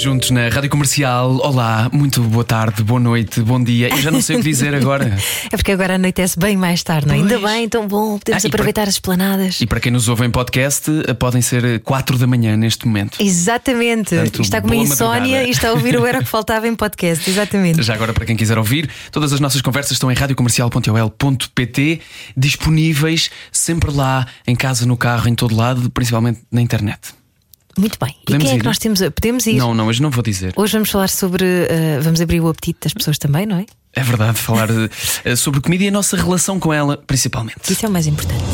Juntos na Rádio Comercial. Olá, muito boa tarde, boa noite, bom dia. Eu já não sei o que dizer agora. É porque agora anoitece bem mais tarde, não é? Ainda bem, tão bom, podemos Ah, aproveitar para- as esplanadas. E para quem nos ouve em podcast, eh, podem ser 4 da manhã neste momento. Exatamente. Portanto, está com uma insónia madrugada. e está a ouvir o Era o que Faltava em podcast, exatamente. Já agora, para quem quiser ouvir, todas as nossas conversas estão em radiocomercial.ol.pt, disponíveis sempre lá, em casa, no carro, em todo lado, principalmente na internet. Muito bem. E Podemos quem é ir? que nós temos? Podemos ir. Não, não, hoje não vou dizer. Hoje vamos falar sobre. eh, vamos abrir o apetite das pessoas também, não é? É verdade, falar eh, sobre comida e a nossa relação com ela, principalmente. Isso é o mais importante.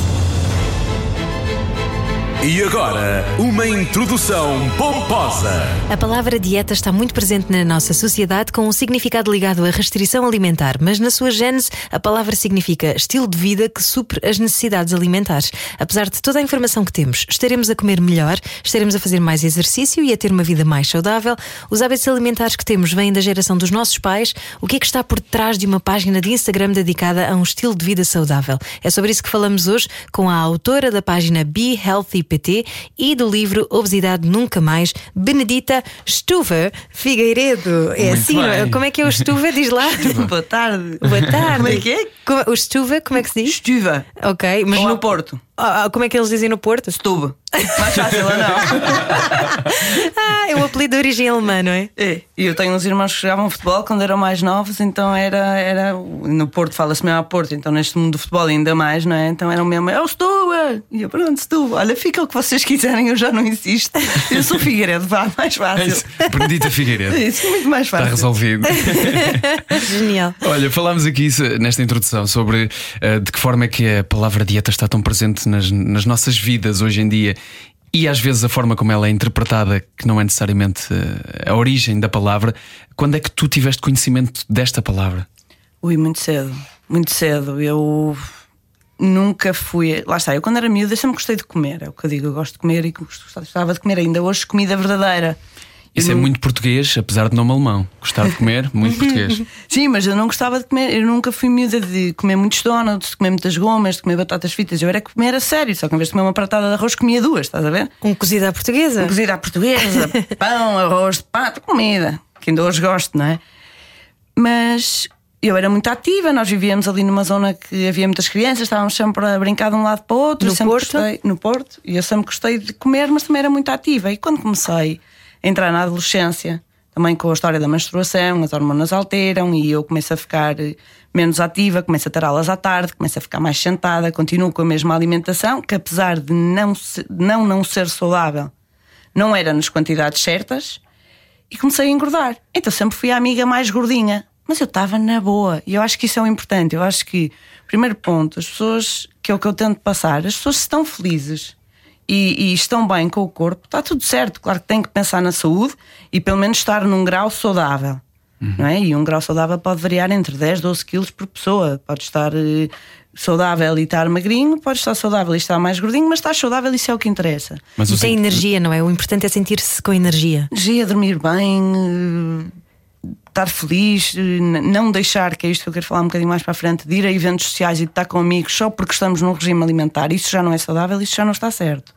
E agora, uma introdução pomposa. A palavra dieta está muito presente na nossa sociedade com um significado ligado à restrição alimentar, mas na sua gênese a palavra significa estilo de vida que supre as necessidades alimentares. Apesar de toda a informação que temos, estaremos a comer melhor, estaremos a fazer mais exercício e a ter uma vida mais saudável. Os hábitos alimentares que temos vêm da geração dos nossos pais. O que é que está por detrás de uma página de Instagram dedicada a um estilo de vida saudável? É sobre isso que falamos hoje com a autora da página Be Healthy E do livro Obesidade Nunca Mais, Benedita Stuva Figueiredo. É Muito assim, é? bem. como é que é o Stuva? Diz lá. Boa tarde. Boa tarde. Como é que é? O Stuva, como é que se diz? Estiva. Ok, mas Ou no Porto. Ah, ah, como é que eles dizem no Porto? Stube. Mais fácil ou não? Ah, é o apelido de origem alemã, não é? É. E eu tenho uns irmãos que jogavam futebol quando eram mais novos, então era. era no Porto fala-se mesmo a Porto, então neste mundo do futebol ainda mais, não é? Então era o mesmo, é o Stuba! E eu, pronto, Stuba, olha, fica o que vocês quiserem, eu já não insisto. Eu sou Figueiredo, vá, mais É fácil. isso. Benedita Figueiredo. Isso, muito mais Está fácil. resolvido. Genial. Olha, falámos aqui nesta introdução sobre eh, de que forma é que a palavra dieta está tão presente nas, nas nossas vidas hoje em dia e às vezes a forma como ela é interpretada, que não é necessariamente eh, a origem da palavra. Quando é que tu tiveste conhecimento desta palavra? Ui, muito cedo, muito cedo. Eu nunca fui. Lá está, eu quando era miúda sempre gostei de comer. É o que eu digo, eu gosto de comer e gostava de comer ainda hoje comida verdadeira. Isso é não- muito português, apesar de nome alemão. Gostar de comer, muito português. Sim, mas eu não gostava de comer, eu nunca fui miúda de comer muitos donuts, de comer muitas gomas, de comer batatas fritas. Eu era comer a sério, só que em vez de comer uma pratada de arroz, comia duas, estás a ver? Um cozido à portuguesa. Cozida à portuguesa, pão, arroz de pato, comida, que ainda hoje gosto, não é? Mas eu era muito ativa, nós vivíamos ali numa zona que havia muitas crianças, estávamos sempre a brincar de um lado para o outro. No Porto? Gostei, no Porto, e eu sempre gostei de comer, mas também era muito ativa. E quando comecei entrar na adolescência, também com a história da menstruação, as hormonas alteram e eu começo a ficar eh, menos ativa, começo a ter aulas à tarde, começo a ficar mais sentada, continuo com a mesma alimentação, que apesar de não, se- não, não ser saudável, não era nas quantidades certas e comecei a engordar. Então sempre fui a amiga mais gordinha. Mas eu estava na boa. E eu acho que isso é o importante. Eu acho que, primeiro ponto, as pessoas, que é o que eu tento passar, as pessoas estão felizes e, e estão bem com o corpo, está tudo certo. Claro que tem que pensar na saúde e pelo menos estar num grau saudável. Não é? E um grau saudável pode variar entre 10, 12 quilos por pessoa. Pode estar eh, saudável e estar magrinho, pode estar saudável e estar mais gordinho, mas estar saudável, isso é o que interessa Mas E o tem sentido- energia, não é? O importante é sentir-se com energia. energia, dormir bem, eh, estar feliz, eh, não deixar, que é isto que eu quero falar um bocadinho mais para a frente, de ir a eventos sociais e de estar com amigos só porque estamos num regime alimentar. Isso já não é saudável, isso já não está certo.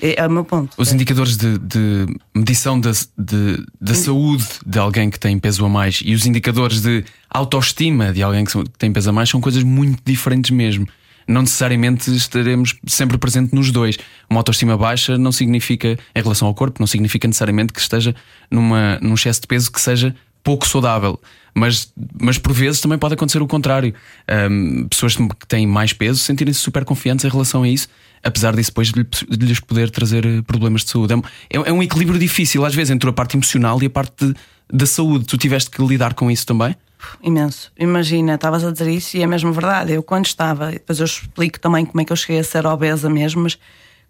É, é o meu ponto. Os indicadores de, de medição da, de- da saúde de alguém que tem peso a mais e os indicadores de autoestima de alguém que tem peso a mais são coisas muito diferentes mesmo. Não necessariamente estaremos sempre presente nos dois. Uma autoestima baixa não significa, em relação ao corpo, não significa necessariamente que esteja numa, num excesso de peso que seja pouco saudável. Mas, mas por vezes também pode acontecer o contrário. Ahm, pessoas que têm mais peso sentirem-se super confiantes em relação a isso, apesar disso depois de lhe- de lhes poder trazer eh, problemas de saúde. É um, é- é um equilíbrio difícil, às vezes, entre a parte emocional e a parte da saúde. Tu tiveste que lidar com isso também? Imenso. Imagina, estavas a dizer isso e é mesmo verdade. Eu, quando estava, depois eu explico também como é que eu cheguei a ser obesa mesmo, mas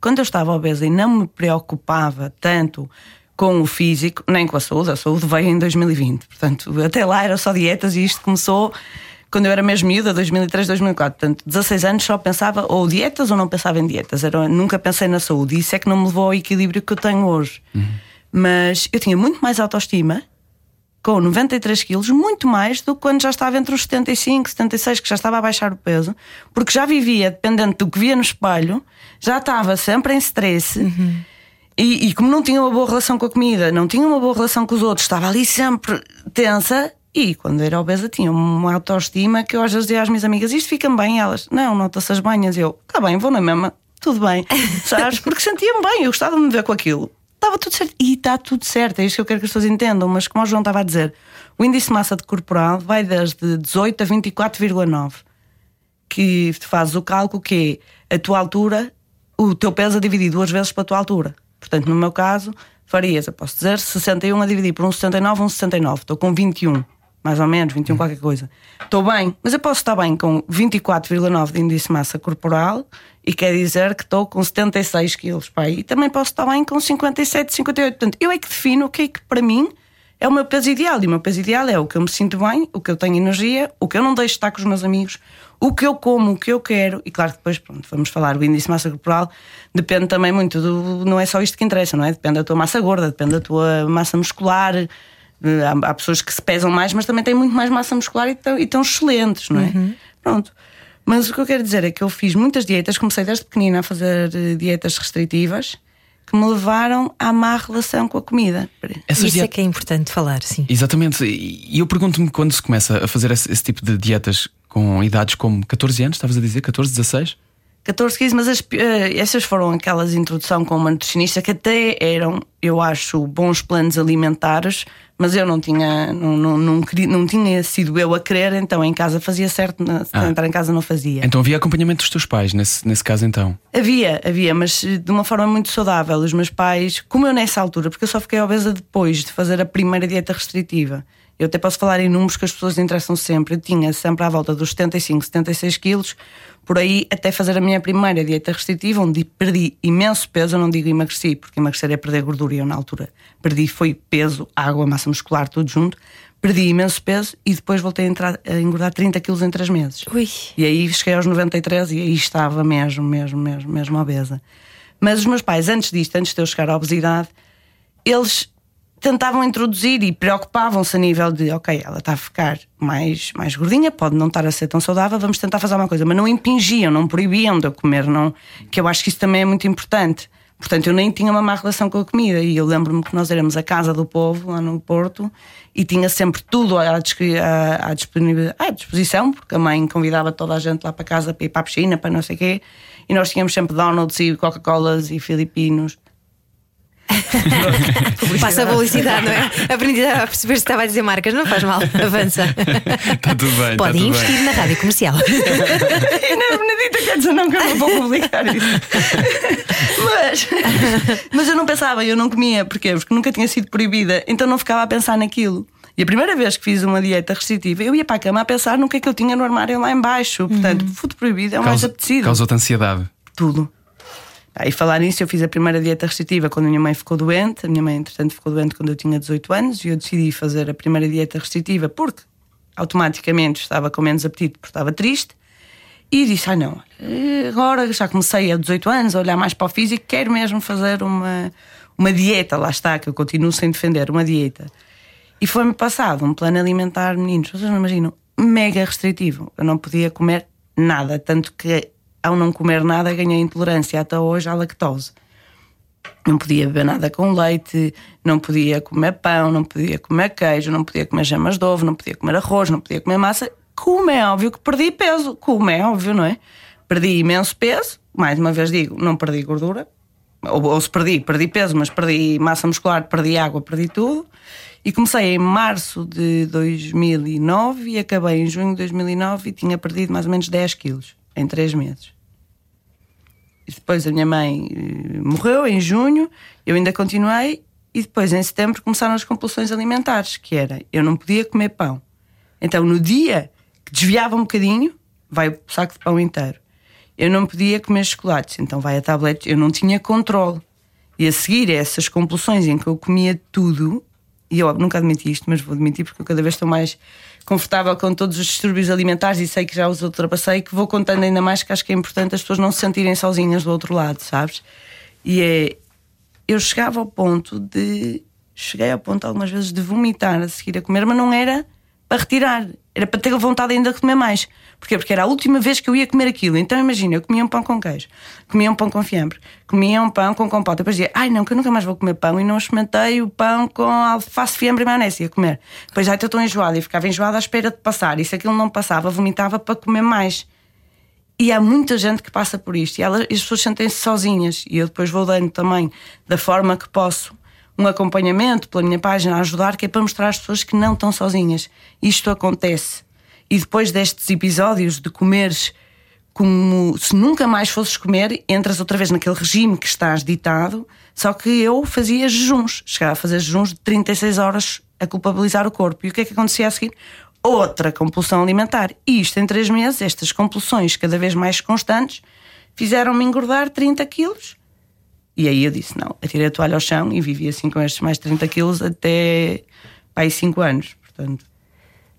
quando eu estava obesa e não me preocupava tanto com o físico, nem com a saúde, a saúde veio em 2020. Portanto, até lá era só dietas e isto começou quando eu era mesmo miúda, 2003, 2004. Portanto, 16 anos só pensava ou dietas ou não pensava em dietas. Era, nunca pensei na saúde. E isso é que não me levou ao equilíbrio que eu tenho hoje. Mas eu tinha muito mais autoestima com 93 quilos, muito mais do que quando já estava entre os 75, 76, que já estava a baixar o peso, porque já vivia, dependente do que via no espelho, já estava sempre em stress. E, e como não tinha uma boa relação com a comida, não tinha uma boa relação com os outros, estava ali sempre tensa. E quando era obesa tinha uma autoestima que eu às vezes dizia às minhas amigas: Isto fica bem? Elas, não, nota-se as banhas. E eu, está bem, vou na mesma, tudo bem. Sabes? Porque sentia-me bem, eu gostava de me ver com aquilo. Estava tudo certo. E está tudo certo, é isto que eu quero que as pessoas entendam. Mas como o João estava a dizer, o índice de massa de corporal vai desde 18 a 24,9. Que fazes o cálculo que é a tua altura, o teu peso a dividir duas vezes pela tua altura. Portanto, no meu caso, farias, eu posso dizer, 61 a dividir por 1,79, 1,69. Estou com 21, mais ou menos, 21 qualquer coisa. Estou bem, mas eu posso estar bem com 24,9 de índice de massa corporal e quer dizer que estou com 76 quilos. Pá, e também posso estar bem com 57, 58. Portanto, eu é que defino o que é que para mim é o meu peso ideal. E o meu peso ideal é o que eu me sinto bem, o que eu tenho energia, o que eu não deixo estar com os meus amigos, o que eu como, o que eu quero. E claro que depois, pronto, vamos falar, o índice de massa corporal depende também muito do. Não é só isto que interessa, não é? Depende da tua massa gorda, depende da tua massa muscular. Eh, Há, há pessoas que se pesam mais, mas também têm muito mais massa muscular e estão, e estão excelentes, não é? Pronto. Mas o que eu quero dizer é que eu fiz muitas dietas, comecei desde pequenina a fazer eh, dietas restritivas que me levaram à má relação com a comida. Essas Isso é que é importante falar, sim. Exatamente. E eu pergunto-me quando se começa a fazer esse, esse tipo de dietas com idades como 14 anos, estavas a dizer? 14, 16? 14, 15, mas as, eh, essas foram aquelas introdução com uma nutricionista que até eram, eu acho, bons planos alimentares, mas eu não tinha, não, não, não, queria- não tinha sido eu a querer, então em casa fazia certo, na- se Ah. entrar em casa não fazia. Então havia acompanhamento dos teus pais nesse, nesse caso então. Havia, havia, mas eh, de uma forma muito saudável. Os meus pais, como eu nessa altura, porque eu só fiquei obesa depois de fazer a primeira dieta restritiva. Eu até posso falar em números que as pessoas interessam sempre. Eu tinha sempre à volta dos 75, 76 quilos, por aí até fazer a minha primeira dieta restritiva, onde perdi imenso peso. Eu não digo emagreci, porque emagrecer é perder gordura. E eu, na altura, perdi foi peso, água, massa muscular, tudo junto. Perdi imenso peso e depois voltei a, entrar, a engordar 30 quilos em 3 meses. Ui. E aí cheguei aos 93 e aí estava mesmo, mesmo, mesmo, mesmo obesa. Mas os meus pais, antes disto, antes de eu chegar à obesidade, eles tentavam introduzir e preocupavam-se a nível de, ok, ela está a ficar mais, mais gordinha, pode não estar a ser tão saudável, vamos tentar fazer uma coisa, mas não impingiam, não proibiam de eu comer, não, que eu acho que isso também é muito importante. Portanto, eu nem tinha uma má relação com a comida e eu lembro-me que nós éramos a casa do povo lá no Porto e tinha sempre tudo à, à, à disposição, porque a mãe convidava toda a gente lá para casa para ir para a piscina, para não sei o quê, e nós tínhamos sempre donuts e Coca-Colas e filipinos. Passa a publicidade, não é? Aprendi a perceber se estava a dizer marcas, não faz mal, avança. Está tudo bem. está Podem tudo investir bem. na rádio comercial. E na Benedita quer dizer não que eu não vou publicar isso. mas, mas eu não pensava, eu não comia. Porquê? Porque nunca tinha sido proibida, então não ficava a pensar naquilo. E a primeira vez que fiz uma dieta restritiva, eu ia para a cama a pensar no que é que eu tinha no armário lá embaixo. Portanto, food proibido é o mais Causa- apetecido. Causou-te ansiedade. Tudo. Aí falar nisso, eu fiz a primeira dieta restritiva quando a minha mãe ficou doente. A minha mãe, entretanto, ficou doente quando eu tinha 18 anos e eu decidi fazer a primeira dieta restritiva porque automaticamente estava com menos apetite porque estava triste. E disse: Ah, não, eh, agora já comecei a 18 anos a olhar mais para o físico, quero mesmo fazer uma, uma dieta. Lá está, que eu continuo sem defender, uma dieta. E foi-me passado um plano alimentar, meninos, vocês não imaginam, mega restritivo. Eu não podia comer nada, tanto que ao não comer nada ganhei intolerância até hoje à lactose. Não podia beber nada com leite, não podia comer pão, não podia comer queijo, não podia comer gemas de ovo, não podia comer arroz, não podia comer massa. Como é óbvio que perdi peso, como é óbvio, não é? Perdi imenso peso, mais uma vez digo, não perdi gordura, ou, ou se perdi, perdi peso, mas perdi massa muscular, perdi água, perdi tudo. E comecei em março de 2009 e acabei em junho de 2009 e tinha perdido mais ou menos 10 quilos em 3 meses. E depois a minha mãe eh, morreu em junho, eu ainda continuei e depois em setembro começaram as compulsões alimentares, que era eu não podia comer pão. Então no dia que desviava um bocadinho, vai o saco de pão inteiro. Eu não podia comer chocolates, então vai a tabletes, eu não tinha controle. E a seguir a essas compulsões em que eu comia tudo, e eu nunca admiti isto, mas vou admitir porque eu cada vez estou mais confortável com todos os distúrbios alimentares e sei que já os ultrapassei, que vou contando ainda mais que acho que é importante as pessoas não se sentirem sozinhas do outro lado, sabes? E é. Eu chegava ao ponto de. Cheguei ao ponto algumas vezes de vomitar a seguir a comer, mas não era para retirar, era para ter vontade ainda de comer mais. Porquê? Porque era a última vez que eu ia comer aquilo. Então imagina, eu comia um pão com queijo, comia um pão com fiambre, comia um pão com compota. Depois dizia, ai não, que eu nunca mais vou comer pão. E não experimentei o pão com alface, fiambre e maionese. Ia comer. Depois já estou enjoada e ficava enjoada à espera de passar. E se aquilo não passava, vomitava para comer mais. E há muita gente que passa por isto. E, elas, as pessoas sentem-se sozinhas. E eu depois vou dando também, da forma que posso, um acompanhamento pela minha página a ajudar, que é para mostrar às pessoas que não estão sozinhas. Isto acontece. E depois destes episódios de comeres como se nunca mais fosses comer, entras outra vez naquele regime que estás ditado. Só que eu fazia jejuns, chegava a fazer jejuns de 36 horas a culpabilizar o corpo. E o que é que acontecia a seguir? Outra compulsão alimentar. E isto em três meses, estas compulsões cada vez mais constantes, fizeram-me engordar 30 quilos e aí eu disse: não, atirei a toalha ao chão e vivi assim com estes mais 30 quilos até aí 5 anos. Portanto.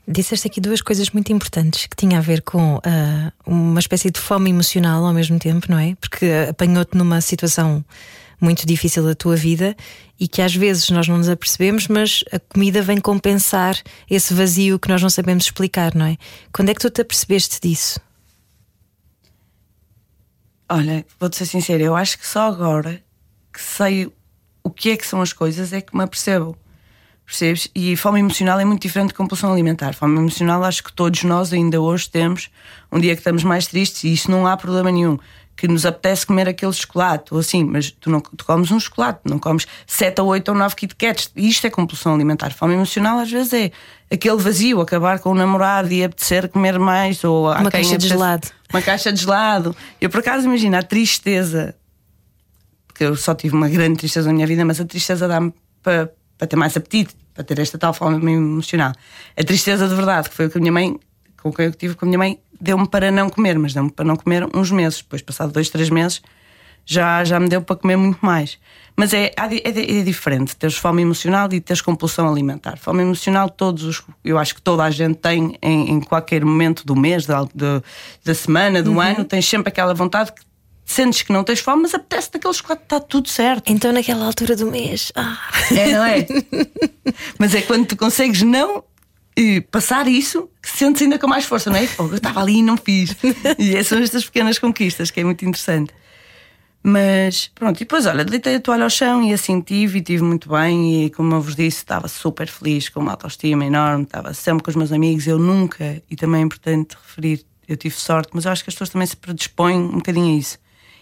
Disseste aqui duas coisas muito importantes que tinha a ver com uh, uma espécie de fome emocional ao mesmo tempo, não é? Porque apanhou-te numa situação muito difícil da tua vida e que às vezes nós não nos apercebemos, mas a comida vem compensar esse vazio que nós não sabemos explicar, não é? Quando é que tu te apercebeste disso? Olha, vou-te ser sincera, eu acho que só agora que sei o que é que são as coisas é que me apercebo. Percebes? E fome emocional é muito diferente de compulsão alimentar. Fome emocional acho que todos nós ainda hoje temos um dia que estamos mais tristes e isso não há problema nenhum. Que nos apetece comer aquele chocolate ou assim, mas tu não tu comes um chocolate, não comes 7 ou 8 ou 9 Kit Kats. Isto é compulsão alimentar. Fome emocional às vezes é aquele vazio, acabar com o namorado e apetecer comer mais. Ou uma caixa de gelado. Uma caixa de gelado. Eu por acaso imagino a tristeza porque eu só tive uma grande tristeza na minha vida, mas a tristeza dá-me para, para ter mais apetite, para ter esta tal forma emocional. A tristeza de verdade, que foi o que a minha mãe, com o que eu tive com a minha mãe, deu-me para não comer, mas deu-me para não comer uns meses. Depois, passado dois, três meses, já, já me deu para comer muito mais. Mas é, é, é diferente teres fome emocional e teres compulsão alimentar. Fome emocional, todos os, eu acho que toda a gente tem em, em qualquer momento do mês, da, da semana, do uhum. ano, tens sempre aquela vontade que sentes que não tens fome, mas apetece daquele chocolate, está tudo certo. Então, naquela altura do mês. Ah. É, não é? mas é quando tu consegues não e passar isso que sentes ainda com mais força, não é? eu estava ali e não fiz. E essas são estas pequenas conquistas que é muito interessante. Mas pronto, e depois, olha, deitei a toalha ao chão e assim tive e tive muito bem. E como eu vos disse, estava super feliz, com uma autoestima enorme, estava sempre com os meus amigos. Eu nunca, e também é importante referir, eu tive sorte, mas eu acho que as pessoas também se predispõem um bocadinho a isso.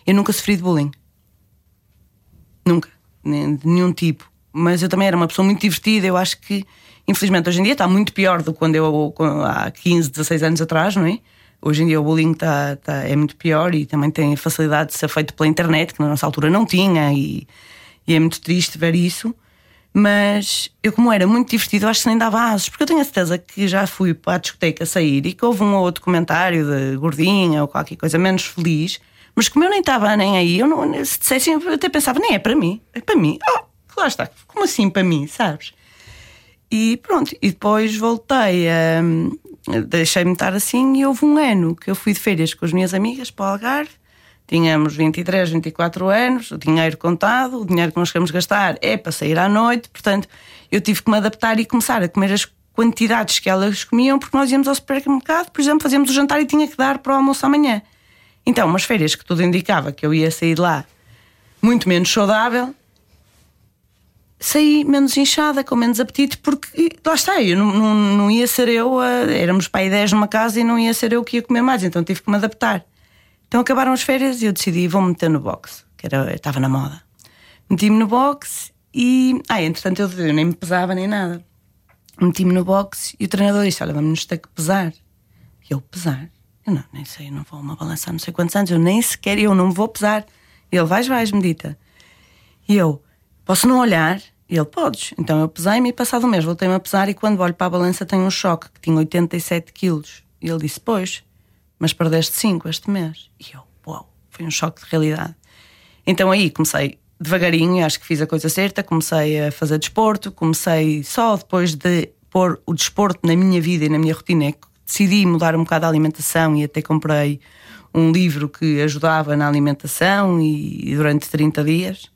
Eu nunca sofri de bullying. Nunca. De nenhum tipo. Mas eu também era uma pessoa muito divertida. Eu acho que, infelizmente, hoje em dia está muito pior do que quando eu há 15, 16 anos atrás, não é? Hoje em dia o bullying tá, tá, é muito pior e também tem facilidade de ser feito pela internet, que na nossa altura não tinha, e, e é muito triste ver isso. Mas eu, como era muito divertido, acho que nem dava asos, porque eu tenho a certeza que já fui para a discoteca sair e que houve um ou outro comentário de gordinha ou qualquer coisa menos feliz mas como eu nem estava nem aí, eu não, se dissessem, eu até pensava, nem é para mim, é para mim. Oh, lá está, como assim para mim, sabes? E pronto, e depois voltei a. Deixei-me estar assim e houve um ano que eu fui de férias com as minhas amigas para o Algarve. Tínhamos 23, 24 anos, o dinheiro contado, o dinheiro que nós queremos gastar é para sair à noite, portanto eu tive que me adaptar e começar a comer as quantidades que elas comiam, porque nós íamos ao supermercado, por exemplo, fazíamos o jantar e tinha que dar para o almoço amanhã. Então, umas férias que tudo indicava que eu ia sair de lá muito menos saudável, saí menos inchada, com menos apetite, porque lá está, eu não, não, não ia ser eu, a, éramos aí 10 numa casa e não ia ser eu que ia comer mais, então tive que me adaptar. Então acabaram as férias e eu decidi, vou-me meter no boxe, que era, estava na moda. Meti-me no boxe e, ah, entretanto eu, eu nem me pesava nem nada. Meti-me no boxe e o treinador disse: Olha, vamos ter que pesar. E eu, pesar? Eu não, nem sei, não vou uma balançar não sei quantos anos, eu nem sequer, eu não vou pesar. Ele, vais, vais, medita. E eu, posso não olhar? E ele, podes. Então eu pesei-me e passado um mês voltei-me a pesar e quando olho para a balança tenho um choque, que tinha 87 quilos. E ele disse, pois, mas perdeste 5 este mês. E eu, uau, foi um choque de realidade. Então aí comecei devagarinho, acho que fiz a coisa certa. Comecei a fazer desporto, comecei só depois de pôr o desporto na minha vida e na minha rotina, é que decidi mudar um bocado a alimentação e até comprei um livro que ajudava na alimentação e, e durante 30 dias.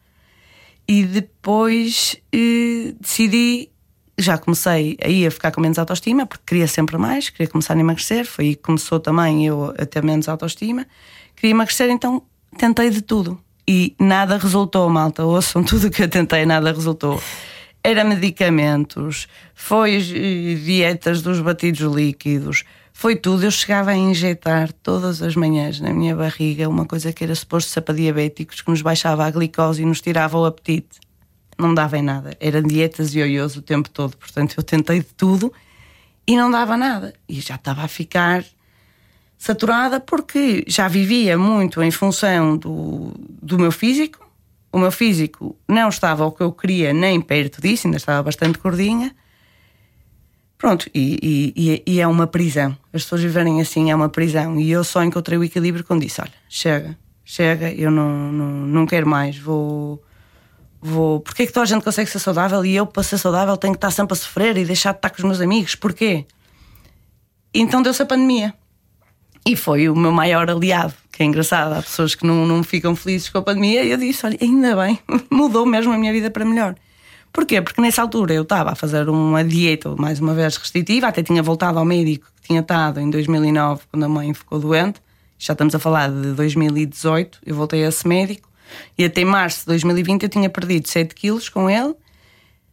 E depois eh, decidi, já comecei aí a ficar com menos autoestima, porque queria sempre mais, queria começar a emagrecer. Foi aí que começou também eu a ter menos autoestima. Queria emagrecer, então tentei de tudo. E nada resultou, malta. Ouçam tudo que eu tentei, nada resultou. Era medicamentos, foi eh, dietas dos batidos líquidos, foi tudo. Eu chegava a injetar todas as manhãs na minha barriga uma coisa que era suposto ser para diabéticos, que nos baixava a glicose e nos tirava o apetite. Não dava em nada. Eram dietas ioiôs o tempo todo. Portanto, eu tentei de tudo e não dava nada. E já estava a ficar saturada porque já vivia muito em função do, do meu físico. O meu físico não estava o que eu queria nem perto disso, ainda estava bastante gordinha. Pronto, e, e, e, é uma prisão. As pessoas viverem assim é uma prisão. E eu só encontrei o equilíbrio quando disse: olha, chega, chega, eu não, não, não quero mais, vou. vou... Porquê é que toda a gente consegue ser saudável e eu, para ser saudável, tenho que estar sempre a sofrer e deixar de estar com os meus amigos? Porquê? Então deu-se a pandemia. E foi o meu maior aliado, que é engraçado. Há pessoas que não, não ficam felizes com a pandemia. E eu disse: olha, ainda bem, mudou mesmo a minha vida para melhor. Porquê? Porque nessa altura eu estava a fazer uma dieta, mais uma vez restritiva, até tinha voltado ao médico que tinha estado em 2009, quando a mãe ficou doente. Já estamos a falar de 2018, eu voltei a esse médico. E até março de 2020 eu tinha perdido 7 quilos com ele,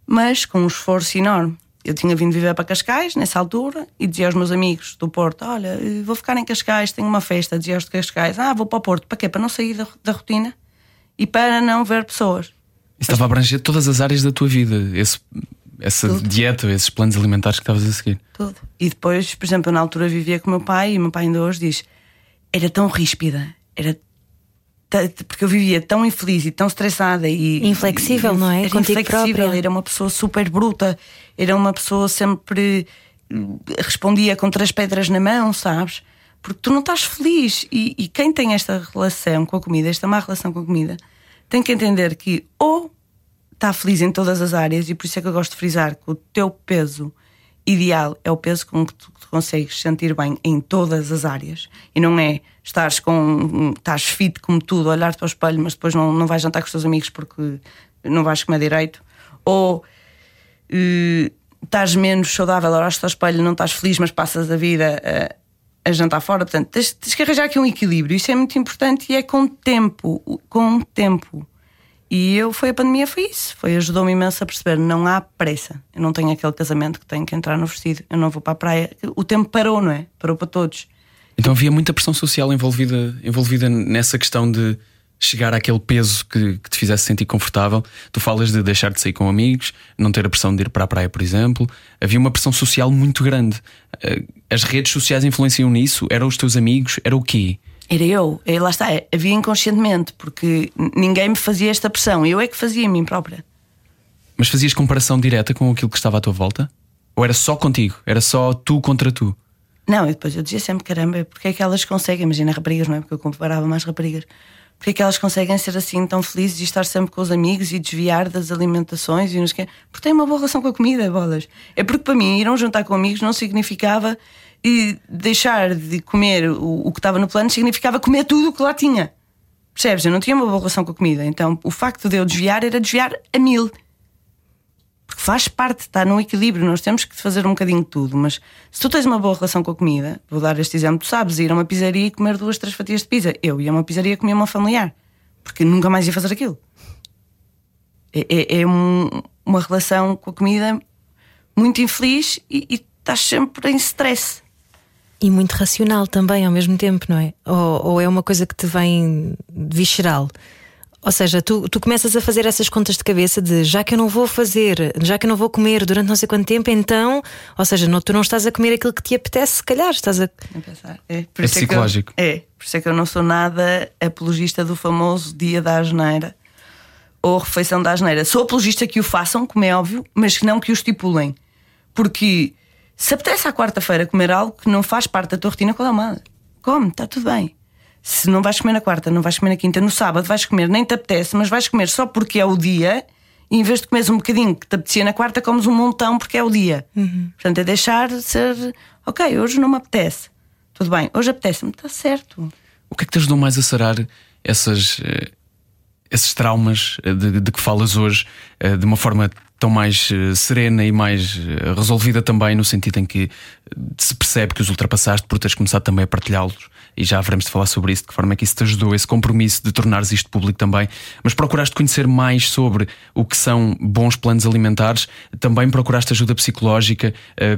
mas com um esforço enorme. Eu tinha vindo viver para Cascais nessa altura e dizia aos meus amigos do Porto: Olha, vou ficar em Cascais, tenho uma festa. Dizia aos de Cascais: Ah, vou para o Porto. Para quê? Para não sair da, da rotina e para não ver pessoas. Estava a abranger todas as áreas da tua vida, esse, essa Tudo. dieta, esses planos alimentares que estavas a seguir. Tudo. E depois, por exemplo, eu na altura vivia com o meu pai e o meu pai ainda hoje diz: Era tão ríspida, era. Porque eu vivia tão infeliz e tão estressada e. Inflexível, e- não é? Era Contigo inflexível, própria. era uma pessoa super bruta, era uma pessoa sempre. hum, respondia com três pedras na mão, sabes? Porque tu não estás feliz. E, e quem tem esta relação com a comida, esta má relação com a comida, tem que entender que ou está feliz em todas as áreas, e por isso é que eu gosto de frisar que o teu peso ideal é o peso com que tu consegues sentir bem em todas as áreas e não é estares com estás fit como tudo, olhar para o espelho, mas depois não, não vais jantar com os teus amigos porque não vais comer direito, ou eh, estás menos saudável, olhas para o espelho, não estás feliz, mas passas a vida a, a jantar fora. Portanto, tens, tens que arranjar aqui um equilíbrio. Isso é muito importante e é com tempo. Com tempo. E eu, foi a pandemia, foi isso. Foi, ajudou-me imenso a perceber: não há pressa. Eu não tenho aquele casamento que tenho que entrar no vestido. Eu não vou para a praia. O tempo parou, não é? Parou para todos. Então havia muita pressão social envolvida, envolvida nessa questão de chegar àquele peso que, que te fizesse sentir confortável. Tu falas de deixar de sair com amigos, não ter a pressão de ir para a praia, por exemplo. Havia uma pressão social muito grande. Eh, As redes sociais influenciam nisso? Eram os teus amigos? Era o quê? Era eu. E lá está. Havia inconscientemente, porque ninguém me fazia esta pressão. Eu é que fazia a mim própria. Mas fazias comparação direta com aquilo que estava à tua volta? Ou era só contigo? Era só tu contra tu? Não, e depois eu dizia sempre: caramba, porque é que elas conseguem? Imagina raparigas, não é? Porque eu comparava mais raparigas. Porque é que elas conseguem ser assim tão felizes e estar sempre com os amigos e desviar das alimentações e o quê? Porque têm uma boa relação com a comida, bolas. É porque para mim ir um jantar com amigos não significava e deixar de comer o, o que estava no plano, significava comer tudo o que lá tinha. Percebes? Eu não tinha uma boa relação com a comida. Então o facto de eu desviar era desviar a mil. Faz parte, está no equilíbrio, nós temos que fazer um bocadinho de tudo. Mas se tu tens uma boa relação com a comida, vou dar este exemplo, tu sabes ir a uma pizzaria e comer duas, três fatias de pizza. Eu ia a uma pizzaria comia uma familiar, porque nunca mais ia fazer aquilo. É, é- é um- uma relação com a comida muito infeliz e, e estás sempre em stress. E muito racional também ao mesmo tempo, não é? Ou, ou é uma coisa que te vem visceral? Ou seja, tu, tu começas a fazer essas contas de cabeça de já que eu não vou fazer, já que eu não vou comer durante não sei quanto tempo, então, ou seja, não, tu não estás a comer aquilo que te apetece, se calhar, estás a. a pensar. É, por É isso que eu- psicológico. é, por isso é que eu não sou nada apologista do famoso dia da asneira ou refeição da asneira. Sou apologista que o façam, como é óbvio, mas que não que o estipulem. Porque se apetece à quarta-feira comer algo que não faz parte da tua rotina, qual é o mal? Come, está tudo bem. Se não vais comer na quarta, não vais comer na quinta, no sábado vais comer, nem te apetece, mas vais comer só porque é o dia, e em vez de comeres um bocadinho que te apetecia na quarta, comes um montão porque é o dia. Portanto, é deixar de ser, ok, hoje não me apetece. Tudo bem, hoje apetece-me, está certo. O que é que te ajudou mais a sarar essas, eh, esses traumas eh, de, de que falas hoje eh, de uma forma tão mais eh, serena e mais eh, resolvida também, no sentido em que eh, se percebe que os ultrapassaste por teres começado também a partilhá-los e já haveremos de falar sobre isso, de que forma é que isso te ajudou, esse compromisso de tornares isto público também. Mas procuraste conhecer mais sobre o que são bons planos alimentares, também procuraste ajuda psicológica,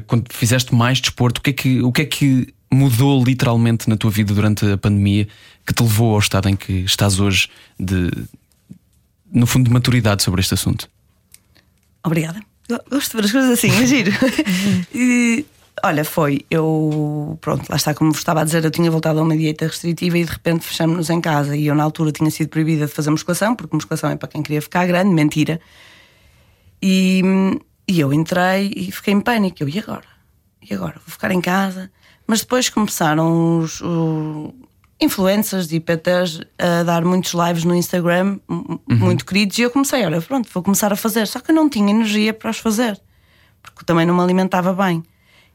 quando fizeste mais desporto, o que é que, o que, é que mudou literalmente na tua vida durante a pandemia que te levou ao estado em que estás hoje de no fundo de maturidade sobre este assunto? Obrigada. Gosto de ver as coisas assim, é giro. E, olha, foi. Eu, pronto, lá está, como vos estava a dizer, eu tinha voltado a uma dieta restritiva e de repente fechamos-nos em casa. E eu, na altura, tinha sido proibida de fazer musculação, porque musculação é para quem queria ficar grande, mentira. E, e eu entrei e fiquei em pânico. Eu, e agora? E agora? Vou ficar em casa? Mas depois começaram os, os influencers e PTs a dar muitos lives no Instagram, m- muito queridos, e eu comecei, olha, pronto, vou começar a fazer. Só que eu não tinha energia para os fazer, porque também não me alimentava bem.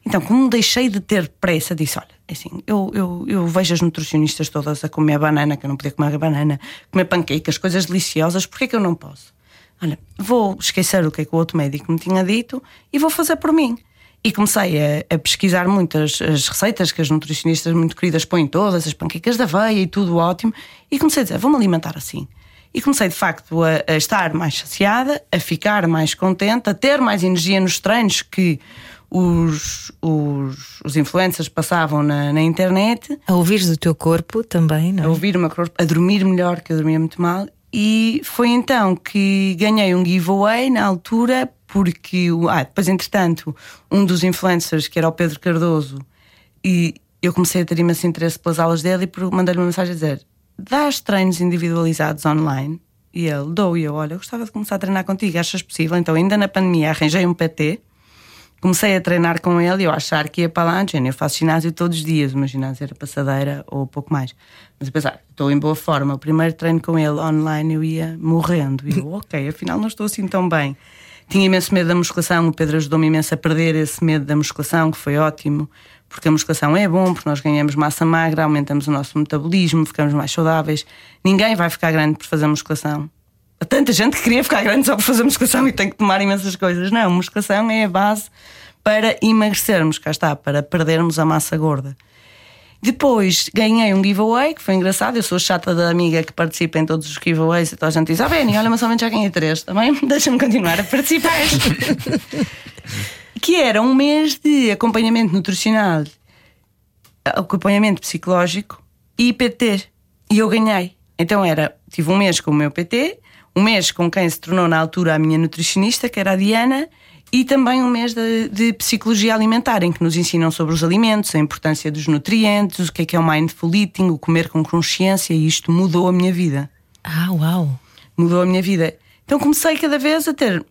Então, como deixei de ter pressa, disse: Olha, é assim, eu, eu, eu vejo as nutricionistas todas a comer banana, que eu não podia comer banana, comer pancakes, coisas deliciosas, porquê que eu não posso? Olha, vou esquecer o que é que o outro médico me tinha dito e vou fazer por mim. E comecei a, a pesquisar muitas as receitas que as nutricionistas muito queridas põem todas, as panquecas da aveia e tudo ótimo, e comecei a dizer: vou-me alimentar assim. E comecei de facto a, a estar mais saciada, a ficar mais contente, a ter mais energia nos treinos que os, os, os influencers passavam na, na internet A ouvires do teu corpo também, não a é? ouvir o meu corpo, a dormir melhor, que eu dormia muito mal. E foi então que ganhei um giveaway na altura, porque ah, depois, entretanto, um dos influencers, que era o Pedro Cardoso, e eu comecei a ter imenso interesse pelas aulas dele e mandei-lhe uma mensagem a dizer: dás treinos individualizados online? E ele dou, e eu, olha, eu gostava de começar a treinar contigo, achas possível? Então, ainda na pandemia, arranjei um PT, comecei a treinar com ele e eu achar que ia para lá, Jenny, eu faço ginásio todos os dias, o ginásio era passadeira ou pouco mais. Mas eu pensar, estou em boa forma, o primeiro treino com ele online eu ia morrendo. E eu, ok, afinal não estou assim tão bem. Tinha imenso medo da musculação, o Pedro ajudou-me imenso a perder esse medo da musculação, que foi ótimo, porque a musculação é bom, porque nós ganhamos massa magra, aumentamos o nosso metabolismo, ficamos mais saudáveis. Ninguém vai ficar grande por fazer musculação. Há tanta gente que queria ficar grande só por fazer musculação e tem que tomar imensas coisas. Não, musculação é a base para emagrecermos, cá está, para perdermos a massa gorda. Depois ganhei um giveaway que foi engraçado. Eu sou chata da amiga que participa em todos os giveaways e toda a gente diz: Ah, Benny, olha, mas somente já ganhei três. Também deixa-me continuar a participar. que era um mês de acompanhamento nutricional, acompanhamento psicológico e PT. E eu ganhei. Então era, tive um mês com o meu PT, um mês com quem se tornou na altura a minha nutricionista, que era a Diana, e também um mês de, de psicologia alimentar, em que nos ensinam sobre os alimentos, a importância dos nutrientes, o que é que é o mindful eating, o comer com consciência, e isto mudou a minha vida Ah, uau! mudou a minha vida. Então comecei cada vez a ter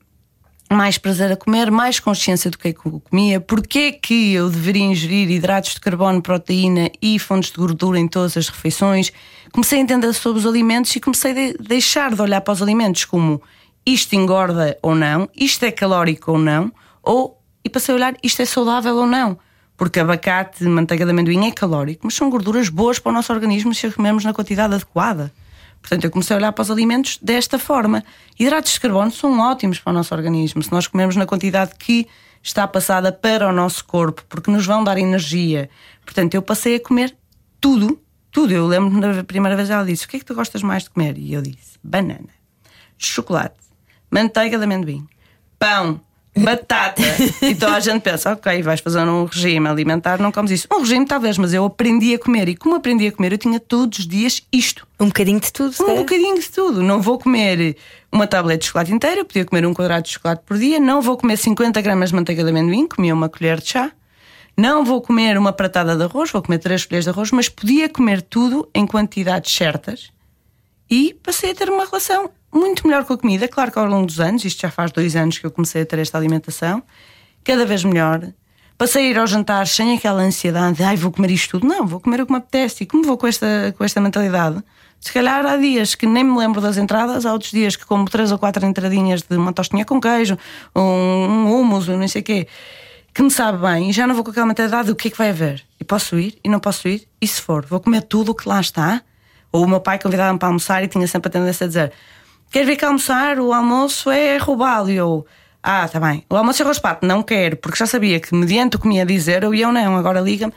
mais prazer a comer, mais consciência do que é que eu comia, porque é que eu deveria ingerir hidratos de carbono, proteína e fontes de gordura em todas as refeições. Comecei a entender sobre os alimentos e comecei a de- deixar de olhar para os alimentos como isto engorda ou não, isto é calórico ou não, ou e passei a olhar isto é saudável ou não. Porque abacate, manteiga de amendoim é calórico, mas são gorduras boas para o nosso organismo se as comermos na quantidade adequada. Portanto, eu comecei a olhar para os alimentos desta forma. Hidratos de carbono são ótimos para o nosso organismo se nós comermos na quantidade que está passada para o nosso corpo, porque nos vão dar energia. Portanto, eu passei a comer tudo, tudo. Eu lembro-me da primeira vez ela disse: O que é que tu gostas mais de comer? E eu disse: Banana, chocolate, manteiga de amendoim, pão, batata. e toda a gente pensa: Ok, vais fazer um regime alimentar, não comes isso. Um regime, talvez, mas eu aprendi a comer. E como aprendi a comer, eu tinha todos os dias isto. Um bocadinho de tudo. Um é? bocadinho de tudo. Não vou comer uma tableta de chocolate inteira, eu podia comer um quadrado de chocolate por dia. Não vou comer 50 gramas de manteiga de amendoim, comia uma colher de chá. Não vou comer uma pratada de arroz, vou comer três colheres de arroz, mas podia comer tudo em quantidades certas e passei a ter uma relação muito melhor com a comida. Claro que ao longo dos anos, isto já faz dois anos que eu comecei a ter esta alimentação, cada vez melhor, Passei a ir ao jantar sem aquela ansiedade, ai, vou comer isto tudo. Não, vou comer o que me apetece. E como vou com esta, com esta mentalidade? Se calhar há dias que nem me lembro das entradas, há outros dias que como três ou quatro entradinhas de uma tostinha com queijo, um, um hummus, um não sei o quê, que me sabe bem e já não vou com aquela mentalidade do que é que vai haver. E posso ir e não posso ir, e se for, vou comer tudo o que lá está. Ou o meu pai convidava-me para almoçar e tinha sempre a tendência a dizer: Quer vir cá almoçar? O almoço é roubado. E eu. Ah, tá bem. O almoço é raspato, não quero, porque já sabia que, mediante o que me ia dizer, eu ia ou não. Agora liga-me.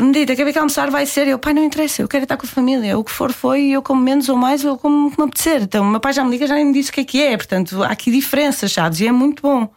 Medita, quer vir cá almoçar? Vai ser. Eu, pai, não interessa, eu quero estar com a família. O que for foi, eu como menos ou mais, eu como me apetecer. Então, o meu pai já me liga, já nem me disse o que é que é. Portanto, há aqui diferenças, sabes? E é muito bom.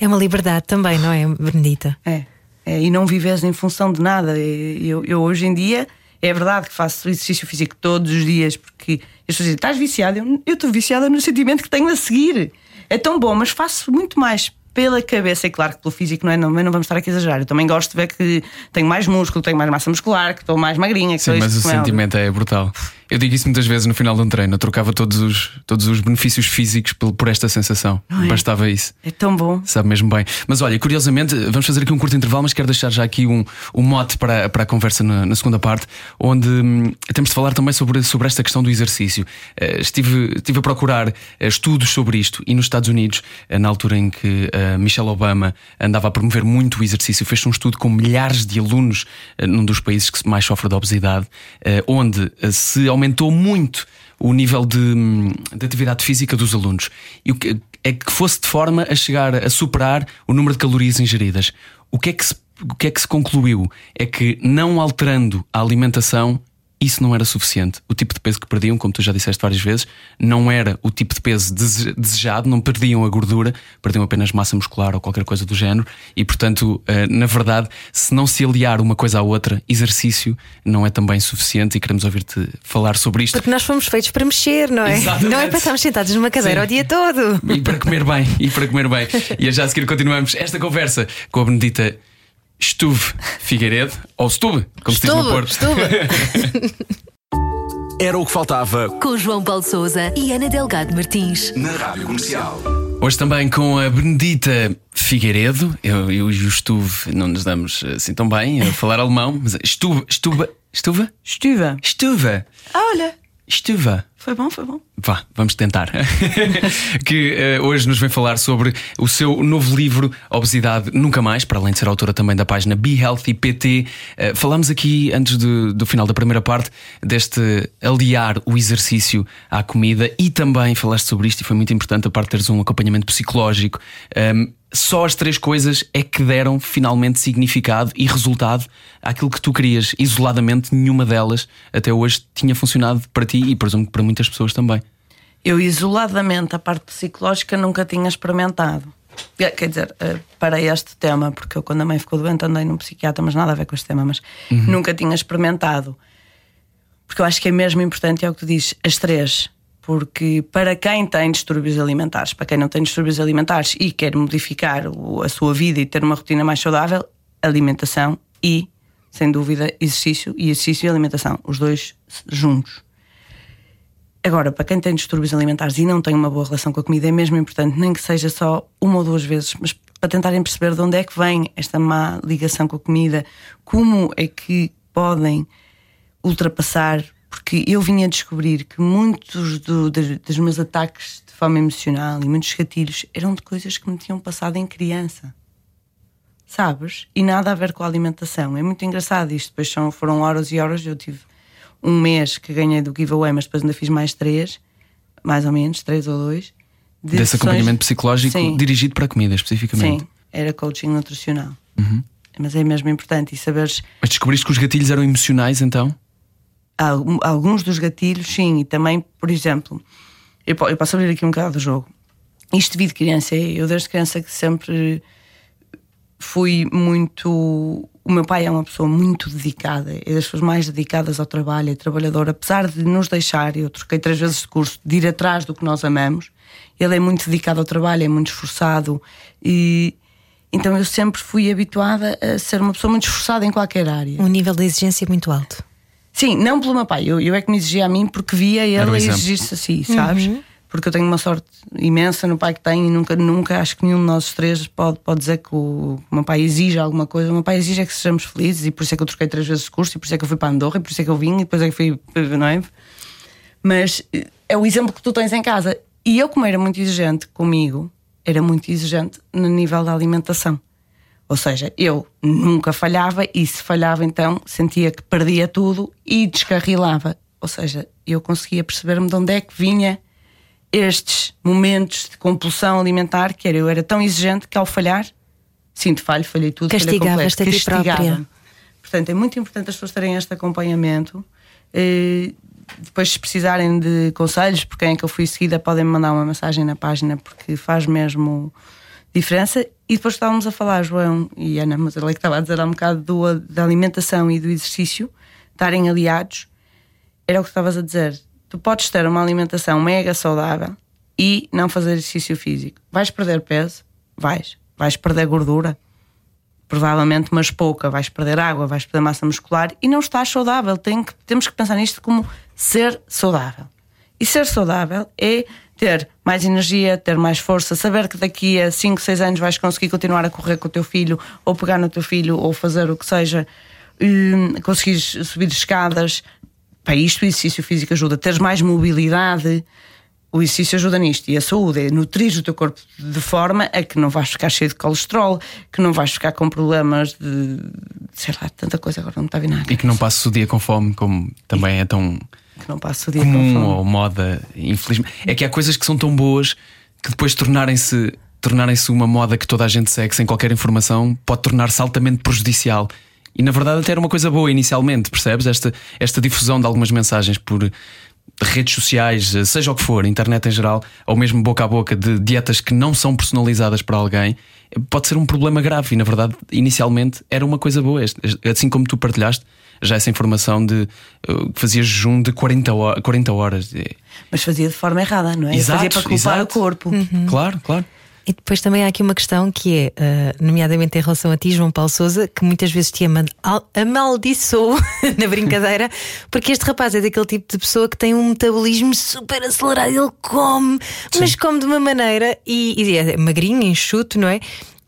É uma liberdade também, não é, Benedita? É. é e não vives em função de nada. Eu, eu, hoje em dia, é verdade que faço exercício físico todos os dias, porque as pessoas dizem, estás viciada? Eu estou viciada no sentimento que tenho a seguir. É tão bom, mas faço muito mais pela cabeça, e claro que pelo físico não é, não, não vamos estar aqui a exagerar. Eu também gosto de ver que tenho mais músculo, tenho mais massa muscular, que estou mais magrinha. Que Sim, mas o sentimento é brutal. Eu digo isso muitas vezes no final de um treino. Eu trocava todos os, todos os benefícios físicos por, por esta sensação. É? Bastava isso. É tão bom. Sabe mesmo bem. Mas olha, curiosamente, vamos fazer aqui um curto intervalo, mas quero deixar já aqui um, um mote para, para a conversa na, na segunda parte, onde hum, temos de falar também sobre, sobre esta questão do exercício. Uh, estive, estive a procurar uh, estudos sobre isto e nos Estados Unidos, uh, na altura em que Michelle Obama andava a promover muito o exercício, fez um estudo com milhares de alunos num dos países que mais sofre da obesidade, onde se aumentou aumentou muito o nível de, de, atividade física dos alunos. E o que é que fosse de forma a chegar a superar o número de calorias ingeridas. O que é que se, o que é que se concluiu? É que não alterando a alimentação isso não era suficiente. O tipo de peso que perdiam, como tu já disseste várias vezes, não era o tipo de peso desejado, não perdiam a gordura, perdiam apenas massa muscular ou qualquer coisa do género. E, portanto, eh, na verdade, se não se aliar uma coisa à outra, exercício não é também suficiente. E queremos ouvir-te falar sobre isto. Porque nós fomos feitos para mexer, não é? Exatamente. Não é para estarmos sentados numa cadeira Sim. o dia todo. E para comer bem, e para comer bem. E já a seguir continuamos esta conversa com a Benedita. Estuve Figueiredo, ou Stube, como se diz no Porto. Era o que faltava. Com João Paulo Souza e Ana Delgado Martins. Na Rádio Comercial. Hoje também com a Benedita Figueiredo. Eu, eu e o Stuve não nos damos assim tão bem a falar alemão, mas Stuve. Stuve. Stuve? Stuve. Stuve. Ah, olha. Stuve. Foi bom, foi bom. Vá, vamos tentar. que uh, hoje nos vem falar sobre o seu novo livro, Obesidade Nunca Mais, para além de ser autora também da página Be Healthy PT. Uh, falamos aqui, antes de, do final da primeira parte, deste aliar o exercício à comida e também falaste sobre isto e foi muito importante a parte de teres um acompanhamento psicológico. Um, ehm, só as três coisas é que deram finalmente significado e resultado àquilo que tu querias. Isoladamente, nenhuma delas até hoje tinha funcionado para ti e presumo que para muitas pessoas também. Eu, isoladamente, a parte psicológica nunca tinha experimentado. Quer dizer, eh, para este tema, porque eu, quando a mãe ficou doente, andei num psiquiatra, mas nada a ver com este tema, mas uhum. nunca tinha experimentado. Porque eu acho que é mesmo importante, é o que tu dizes, as três porque para quem tem distúrbios alimentares, para quem não tem distúrbios alimentares e quer modificar a sua vida e ter uma rotina mais saudável, alimentação e, sem dúvida, exercício e exercício e alimentação, os dois juntos. Agora, para quem tem distúrbios alimentares e não tem uma boa relação com a comida, é mesmo importante, nem que seja só uma ou duas vezes, mas para tentarem perceber de onde é que vem esta má ligação com a comida, como é que podem ultrapassar porque eu vinha descobrir que muitos do, das, dos meus ataques de fome emocional e muitos gatilhos eram de coisas que me tinham passado em criança. Sabes? E nada a ver com a alimentação. É muito engraçado isto. Depois são, foram horas e horas. Eu tive um mês que ganhei do giveaway, mas depois ainda fiz mais três, mais ou menos, três ou dois. De Desse sessões... acompanhamento psicológico Sim. dirigido para a comida, especificamente. Sim, era coaching nutricional. Uhum. Mas é mesmo importante e saberes. Mas descobriste que os gatilhos eram emocionais então? Alguns dos gatilhos, sim, e também, por exemplo, eu, posso abrir aqui um bocado do jogo. Isto de criança, eu desde criança que sempre fui muito. O meu pai é uma pessoa muito dedicada, é das pessoas mais dedicadas ao trabalho, é trabalhador, apesar de nos deixar, eu troquei três vezes de curso, de ir atrás do que nós amamos, ele é muito dedicado ao trabalho, é muito esforçado e. Então eu sempre fui habituada a ser uma pessoa muito esforçada em qualquer área. Um nível de exigência muito alto. Sim, não pelo meu pai. Eu, eu é que me exigia a mim porque via ele a exigir-se assim, sabes? Uhum. porque eu tenho uma sorte imensa no pai que tenho e nunca, nunca acho que nenhum de nós três pode, pode dizer que o, o meu pai exige alguma coisa. O meu pai exige é que sejamos felizes e por isso é que eu troquei três vezes de curso e por isso é que eu fui para Andorra e por isso é que eu vim e depois é que fui, não é? Mas eh, é o exemplo que tu tens em casa. E eu, como era muito exigente comigo, era muito exigente no nível da alimentação. Ou seja, eu nunca falhava e se falhava então sentia que perdia tudo e descarrilava. Ou seja, eu conseguia perceber-me de onde é que vinha estes momentos de compulsão alimentar, que era eu era tão exigente que ao falhar, sinto falho, falhei tudo, castigavas-te a ti própria. Portanto, é muito importante as pessoas terem este acompanhamento. Eh, depois, se precisarem de conselhos por quem é que eu fui seguida, podem me mandar uma mensagem na página, porque faz mesmo diferença. E depois estávamos a falar, João e Ana, mas ela é que estava a dizer há um bocado do, da alimentação e do exercício, estarem aliados. Era o que estavas a dizer tu podes ter uma alimentação mega saudável e não fazer exercício físico. Vais perder peso? Vais. Vais perder gordura? Provavelmente, mas pouca. Vais perder água, vais perder massa muscular e não estás saudável. Tem que, temos que pensar nisto como ser saudável. E ser saudável é ter mais energia, ter mais força, saber que daqui a 5, 6 anos vais conseguir continuar a correr com o teu filho, ou pegar no teu filho, ou fazer o que seja, hum, conseguir subir escadas, para isto o exercício físico ajuda. Teres mais mobilidade, o exercício ajuda nisto. E a saúde é nutrir o teu corpo de forma a que não vais ficar cheio de colesterol, que não vais ficar com problemas de. sei lá, tanta coisa agora não está a vir nada. E que não passes o dia com fome, como também é tão. Que não passes o dia comum com fome. ou moda, infelizmente. É que há coisas que são tão boas que depois tornarem-se tornarem-se uma moda que toda a gente segue sem qualquer informação pode tornar-se altamente prejudicial. E na verdade até era uma coisa boa inicialmente, percebes? Esta, esta difusão de algumas mensagens por redes sociais, seja o que for, internet em geral, ou mesmo boca a boca de dietas que não são personalizadas para alguém, pode ser um problema grave. E na verdade, inicialmente era uma coisa boa. Assim como tu partilhaste já essa informação de uh, fazias jejum de 40, horas, 40 horas. Mas fazia de forma errada, não é? Exato, fazia para culpar exato. o corpo. Uhum. Claro, claro. E depois também há aqui uma questão que é, uh, nomeadamente em relação a ti, João Paulo Souza, que muitas vezes te amaldiçoou na brincadeira, porque este rapaz é daquele tipo de pessoa que tem um metabolismo super acelerado, ele come, Sim. mas come de uma maneira e, e é magrinho, enxuto, não é?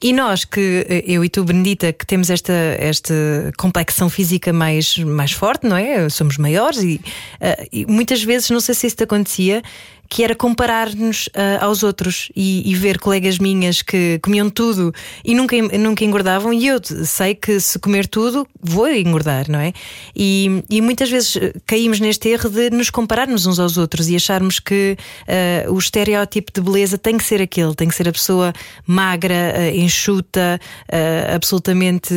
E nós que, eh, eu e tu, Benedita, que temos esta, esta complexão física mais, mais forte, não é? Somos maiores e, uh, e muitas vezes, não sei se isso te acontecia, que era comparar-nos uh, aos outros e, e, ver colegas minhas que comiam tudo e nunca, nunca engordavam, e eu sei que se comer tudo vou engordar, não é? E, e muitas vezes eh, caímos neste erro de nos compararmos uns aos outros e acharmos que uh, o estereótipo de beleza tem que ser aquele, tem que ser a pessoa magra, uh, enxuta, absolutamente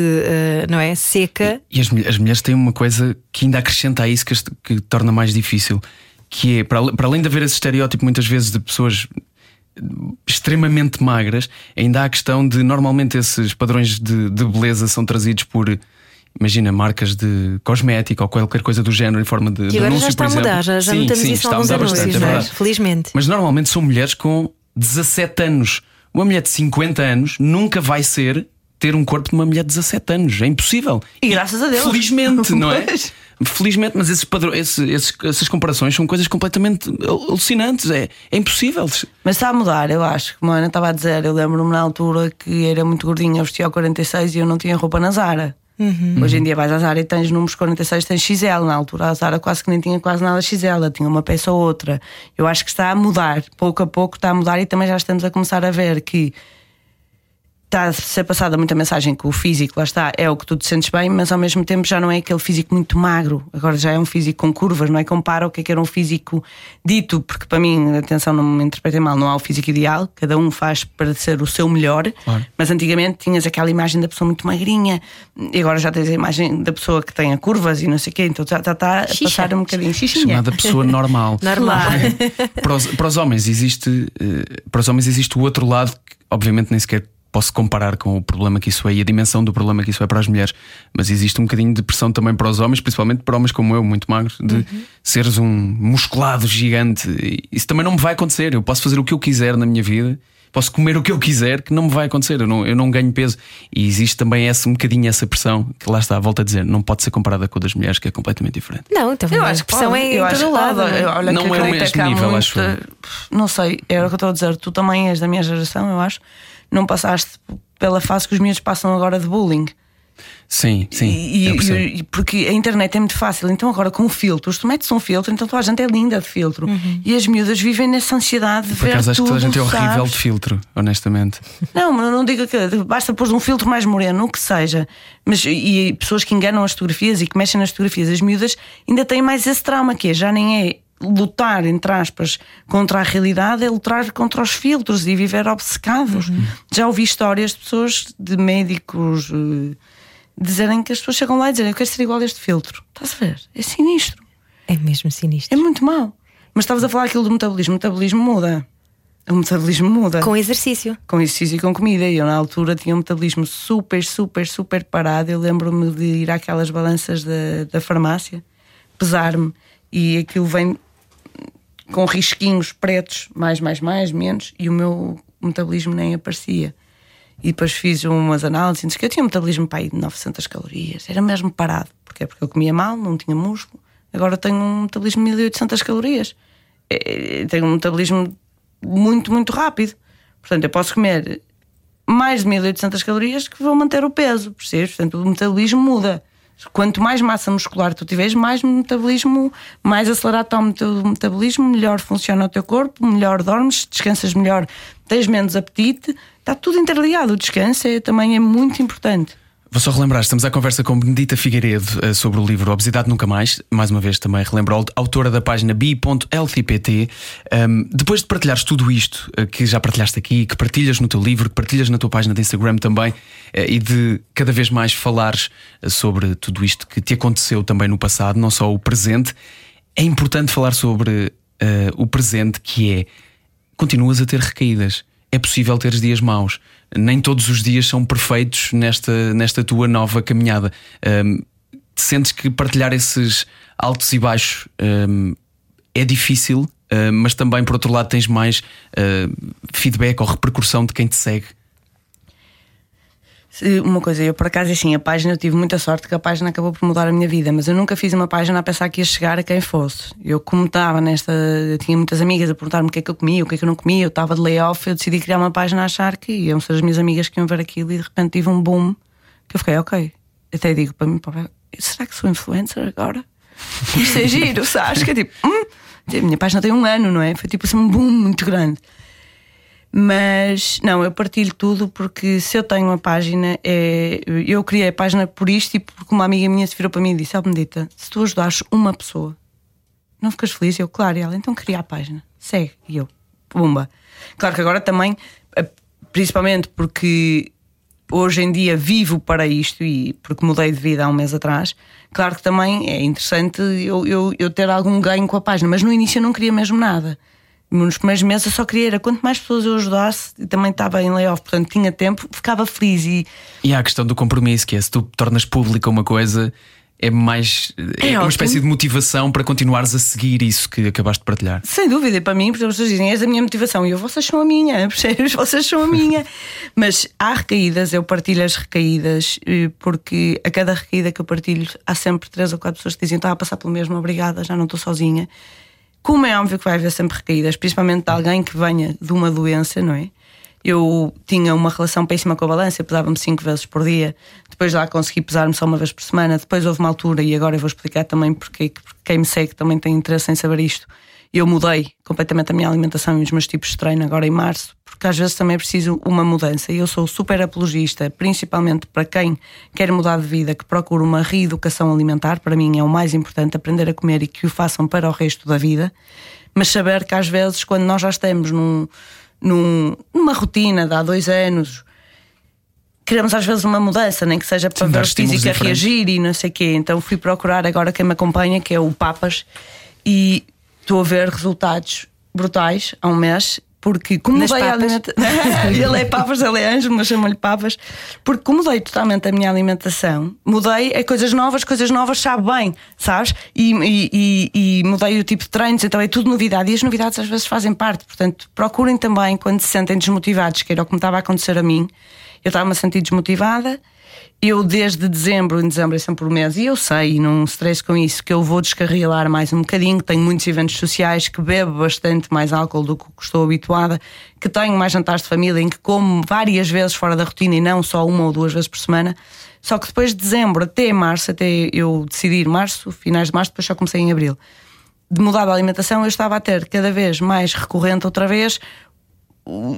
não é? seca. E, e as, as mulheres têm uma coisa que ainda acrescenta a isso que, que torna mais difícil que é, para, para além de haver esse estereótipo muitas vezes de pessoas extremamente magras, ainda há a questão de normalmente esses padrões de, de beleza são trazidos por imagina, marcas de cosmética ou qualquer coisa do género em forma de, de agora anúncio, já está a mudar, já, já sim, notamos sim, isso em alguns anúncios, bastante, é felizmente. Mas normalmente são mulheres com 17 anos. Uma mulher de 50 anos nunca vai ser ter um corpo de uma mulher de 17 anos. É impossível. E graças a Deus. Felizmente, não é? Felizmente, mas esses padrões, esses, esses, essas comparações são coisas completamente alucinantes. É, é impossível. Mas está a mudar, eu acho. Como a Ana estava a dizer, eu lembro-me na altura que era muito gordinha, eu vestia ao 46 e eu não tinha roupa na Zara. Uhum. Hoje em dia vais à Zara e tens números 46, tens XL. Na altura a Zara quase que nem tinha quase nada XL, tinha uma peça ou outra. Eu acho que está a mudar, pouco a pouco está a mudar e também já estamos a começar a ver que está a ser passada muita mensagem que o físico, lá está, é o que tu te sentes bem, mas ao mesmo tempo já não é aquele físico muito magro, agora já é um físico com curvas, não é? Compara o que é que era um físico dito, porque para mim, atenção, não me interpretem mal, não há o físico ideal, cada um faz para ser o seu melhor, claro. mas antigamente tinhas aquela imagem da pessoa muito magrinha, e agora já tens a imagem da pessoa que tem a curvas e não sei o quê, então já está, está a passar um bocadinho xixinha. Chamada pessoa normal. normal. para, os, para os homens existe, eh, para os homens existe o outro lado que obviamente nem sequer posso comparar com o problema que isso é e a dimensão do problema que isso é para as mulheres, mas existe um bocadinho de pressão também para os homens, principalmente para homens como eu, muito magros, de uhum. seres um musculado gigante. Isso também não me vai acontecer. Eu posso fazer o que eu quiser na minha vida, posso comer o que eu quiser, que não me vai acontecer, eu não, eu não ganho peso. E existe também essa, um bocadinho essa pressão, que lá está, volta a dizer, não pode ser comparada com a das mulheres, que é completamente diferente. Não, então Eu a acho que pressão pode. é eu em todo lado. pode. é? Olha, Não que é o mesmo nível, muito- acho eu. Não sei, era o que eu estou a dizer. Tu também és da minha geração, eu acho. Não passaste pela fase que os miúdos passam agora de bullying. Sim, sim. E, eu e- e- porque a internet é muito fácil, então agora com filtros, tu metes um filtro, então toda a gente é linda de filtro. E as miúdas vivem nessa ansiedade de Por ver acaso acho que toda a gente é horrível sabes? de filtro, honestamente. Não, mas não digo que basta pôr um filtro mais moreno, o que seja. Mas e, pessoas que enganam as fotografias e que mexem nas fotografias, as miúdas ainda têm mais esse trauma que é, já nem é lutar, entre aspas, contra a realidade, é lutar contra os filtros e viver obcecados. Já ouvi histórias de pessoas, de médicos, eh, dizerem que as pessoas chegam lá e dizem eu quero ser igual a este filtro. Estás a ver? É sinistro. É mesmo sinistro. É muito mau. Mas estavas a falar aquilo do metabolismo. O metabolismo muda. O metabolismo muda Com exercício. com exercício e com comida. E eu, na altura, tinha um metabolismo super, super, super parado. Eu lembro-me de ir àquelas balanças da, da farmácia, pesar-me, e aquilo vem com risquinhos pretos, mais, mais, mais, menos, e o meu metabolismo nem aparecia. E depois fiz umas análises que eu tinha um metabolismo para aí de 900 calorias. Era mesmo parado. Porquê? Porque eu comia mal, não tinha músculo. Agora tenho um metabolismo de 1800 calorias. É, tenho um metabolismo muito, muito rápido. Portanto, eu posso comer mais de 1800 calorias que vão manter o peso, percebes? Portanto, o metabolismo muda. Quanto mais massa muscular tu tiveres, mais metabolismo, mais acelerado está o teu metabolismo, melhor funciona o teu corpo, melhor dormes, descansas melhor, tens menos apetite, está tudo interligado. O descanso é, também é muito importante. Vou só relembrar, estamos à conversa com Benedita Figueiredo eh, sobre o livro Obesidade Nunca Mais. Mais uma vez também relembro, autora da página bi.ltpt. Um, depois de partilhares tudo isto eh, que já partilhaste aqui, que partilhas no teu livro, que partilhas na tua página de Instagram também, eh, e de cada vez mais falares sobre tudo isto que te aconteceu também no passado, não só o presente, é importante falar sobre eh, o presente que é continuas a ter recaídas. É possível teres dias maus. Nem todos os dias são perfeitos nesta, nesta tua nova caminhada. Hum, sentes que partilhar esses altos e baixos hum, é difícil, mas também, por outro lado, tens mais hum, feedback ou repercussão de quem te segue. Uma coisa, eu por acaso assim, a página, eu tive muita sorte que a página acabou por mudar a minha vida, mas eu nunca fiz uma página a pensar que ia chegar a quem fosse. Eu, como estava nesta. Eu tinha muitas amigas a perguntar-me o que é que eu comia, o que é que eu não comia, eu estava de layoff, eu decidi criar uma página a achar que iam ser as minhas amigas que iam ver aquilo e de repente tive um boom que eu fiquei, ok. Até digo para mim, "Pá, será que sou influencer agora? Isto é giro, sabes? Que é tipo, hum, a minha página tem um ano, não é? Foi tipo assim um boom muito grande. Mas não, eu partilho tudo porque se eu tenho uma página, é, eu criei a página por isto e porque uma amiga minha se virou para mim e disse: Ó, Benedita, se tu ajudares uma pessoa, não ficas feliz? Eu, claro, e ela, então cria a página, segue. E eu, pumba. Claro que agora também, eh, principalmente porque hoje em dia vivo para isto e porque mudei de vida há um mês atrás, claro que também é interessante eu, eu, eu ter algum ganho com a página, mas no início eu não queria mesmo nada. Nos primeiros meses eu só queria era quanto mais pessoas eu ajudasse, e também estava em layoff, portanto tinha tempo, ficava feliz e E há a questão do compromisso, que é se tu tornas pública uma coisa, é mais. É, uma ótimo. espécie de motivação para continuares a seguir isso que acabaste de partilhar. Sem dúvida, para mim, porque as pessoas dizem, és a minha motivação, e eu, vocês são a minha, percebes? Vocês são a minha. Mas há recaídas, eu partilho as recaídas, eh, porque a cada recaída que eu partilho, há sempre três ou quatro pessoas que dizem, estava a passar pelo mesmo, obrigada, já não estou sozinha. Como é óbvio que vai haver sempre recaídas, principalmente de alguém que venha de uma doença, não é? Eu tinha uma relação péssima com a balança, pesava-me cinco vezes por dia, depois lá consegui pesar-me só uma vez por semana, depois houve uma altura, e agora eu vou explicar também porque, porque quem me segue também tem interesse em saber isto. Eu mudei completamente a minha alimentação e os meus tipos de treino agora em março, porque às vezes também é preciso uma mudança. E eu sou super apologista, principalmente para quem quer mudar de vida, que procura uma reeducação alimentar. Para mim é o mais importante, aprender a comer e que o façam para o resto da vida. Mas saber que às vezes, quando nós já estamos num, num- numa rotina de há dois anos, queremos às vezes uma mudança, nem que seja para Sim, ver a diferentes. reagir e não sei o quê. Então fui procurar agora quem me acompanha, que é o Papas, e estou a ver resultados brutais há um mês, porque como Nas mudei a alimentação. ele é papas, ele é anjo, mas chamo-lhe papas. Porque como mudei totalmente a minha alimentação, mudei a coisas novas, coisas novas sabe bem, sabes? E, e- e- e mudei o tipo de treinos, então é tudo novidade. E as novidades às vezes fazem parte. Portanto, procurem também, quando se sentem desmotivados, que era o que me estava a acontecer a mim, eu estava-me a sentir desmotivada. Eu, desde dezembro, em dezembro é sempre por mês, e eu sei, não stress com isso, que eu vou descarrilar mais um bocadinho. Tenho muitos eventos sociais, que bebo bastante mais álcool do que estou habituada, que tenho mais jantares de família, em que como várias vezes fora da rotina e não só uma ou duas vezes por semana. Só que depois de dezembro até março, até eu decidir março, finais de março, depois só comecei em abril, de mudar a alimentação, eu estava a ter cada vez mais recorrente outra vez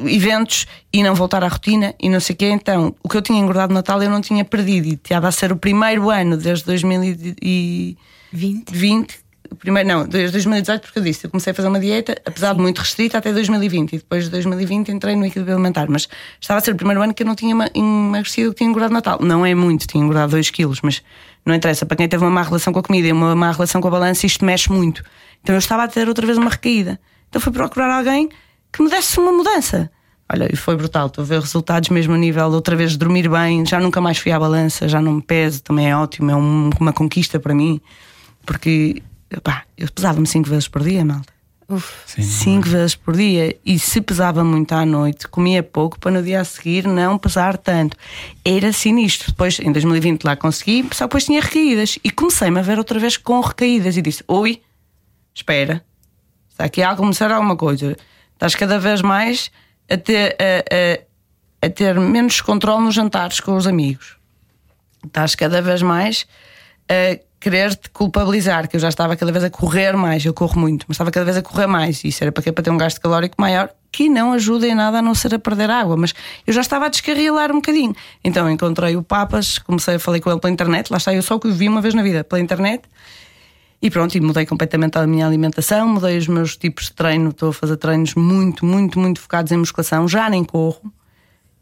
eventos e não voltar à rotina e não sei o quê. Então, o que eu tinha engordado no Natal eu não tinha perdido e tinha a ser o primeiro ano desde 2020. 20. o primeiro, não, desde 2018, porque eu disse, eu comecei a fazer uma dieta, apesar de muito restrita, até 2020. E depois de 2020 entrei no equilíbrio alimentar. Mas estava a ser o primeiro ano que eu não tinha ema- emagrecido, que tinha engordado Natal. Não é muito, tinha engordado 2 quilos, mas não interessa. Para quem teve uma má relação com a comida e uma má relação com a balança, isto mexe muito. Então eu estava a ter outra vez uma recaída. Então fui procurar alguém que me desse uma mudança. Olha, e foi brutal. Estou a ver resultados mesmo a nível de outra vez dormir bem. Já nunca mais fui à balança, já não me peso, também é ótimo, é um- uma conquista para mim. Porque, pá, eu pesava-me 5 vezes por dia, malta. Uf. Sim. Cinco vezes por dia. E se pesava muito à noite, comia pouco para no dia a seguir não pesar tanto. Era sinistro. Depois, em 2020, lá consegui, só depois tinha recaídas. E comecei-me a ver outra vez com recaídas. E disse: Oi, espera, está aqui a começar alguma coisa. Estás cada vez mais a ter, a, a- a ter menos controle nos jantares com os amigos. Estás cada vez mais a querer-te culpabilizar, que eu já estava cada vez a correr mais, eu corro muito, mas estava cada vez a correr mais. Isso era para quê? Para ter um gasto calórico maior, que não ajuda em nada a não ser a perder água, mas eu já estava a descarrilar um bocadinho. Então encontrei o Papas, comecei a falar com ele pela internet, lá está, eu só que o vi uma vez na vida, pela internet. E pronto, e mudei completamente a minha alimentação, mudei os meus tipos de treino, estou a fazer treinos muito, muito, muito focados em musculação, já nem corro.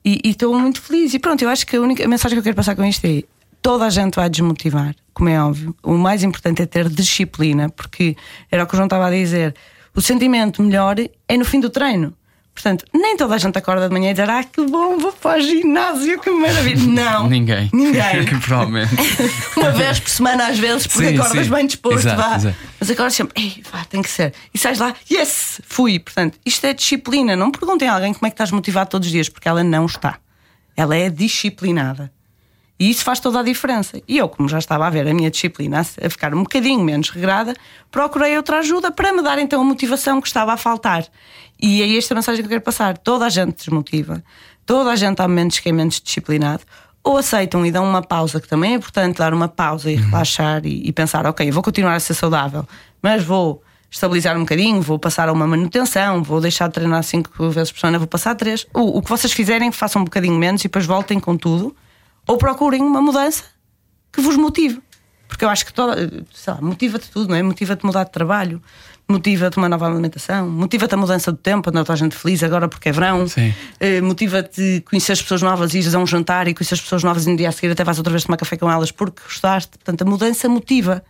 E estou muito feliz. E pronto, eu acho que a única a mensagem que eu quero passar com isto é: toda a gente vai desmotivar, como é óbvio. O mais importante é ter disciplina, porque era o que o João estava a dizer. O sentimento melhor é no fim do treino. Portanto, nem toda a gente acorda de manhã e diz: Ah, que bom, vou para o ginásio, que maravilha. Não. Ninguém. Ninguém. Provavelmente. Uma vez por semana, às vezes, porque Sim, acordas sim. bem disposto, Exato, vá. exato. Mas acordas sempre, ei, vá, tem que ser. E sais lá, yes, fui. Portanto, isto é disciplina. Não perguntem a alguém como é que estás motivado todos os dias, porque ela não está. Ela é disciplinada. E isso faz toda a diferença. E eu, como já estava a ver a minha disciplina a ficar um bocadinho menos regrada, procurei outra ajuda para me dar então a motivação que estava a faltar. E é esta mensagem que eu quero passar. Toda a gente desmotiva, toda a gente há momentos que é menos disciplinado. Ou aceitam e dão uma pausa, que também é importante dar uma pausa e relaxar e, e pensar: ok, vou continuar a ser saudável, mas vou estabilizar um bocadinho, vou passar a uma manutenção, vou deixar de treinar cinco vezes por semana, vou passar três. O, o que vocês fizerem, façam um bocadinho menos e depois voltem com tudo ou procurem uma mudança que vos motive. Porque eu acho que toda, sei lá, motiva-te tudo, não é? Motiva-te mudar de trabalho, motiva-te uma nova alimentação, motiva-te a mudança do tempo, andar toda a gente feliz agora porque é verão. Eh, motiva-te conhecer as pessoas novas e ires a um jantar e conhecer as pessoas novas e no dia a seguir até vais outra vez tomar café com elas porque gostaste. Portanto, a mudança motiva.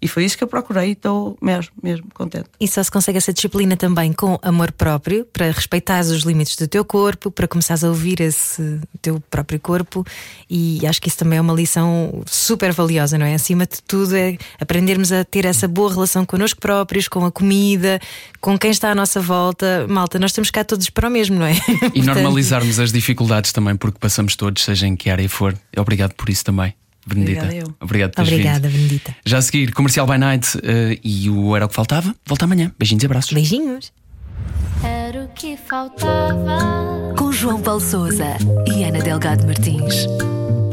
E foi isso que eu procurei e estou mesmo, mesmo contente. E só se consegue essa disciplina também com amor próprio, para respeitares os limites do teu corpo, para começares a ouvir esse teu próprio corpo. E acho que isso também é uma lição super valiosa, não é? Acima de tudo, é aprendermos a ter essa boa relação connosco próprios, com a comida, com quem está à nossa volta. Malta, nós estamos cá todos para o mesmo, não é? E Portanto, normalizarmos as dificuldades também, porque passamos todos, seja em que área for. Obrigado por isso também, Benedita. Obrigada eu. Obrigado por teres Obrigada, vindo. Benedita. Já a seguir, Comercial by Night eh, e o Era o que Faltava. Volta amanhã. Beijinhos e abraços. Beijinhos. Era o que faltava. Com João Paulo Souza e Ana Delgado Martins.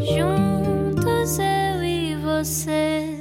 Juntos eu e você.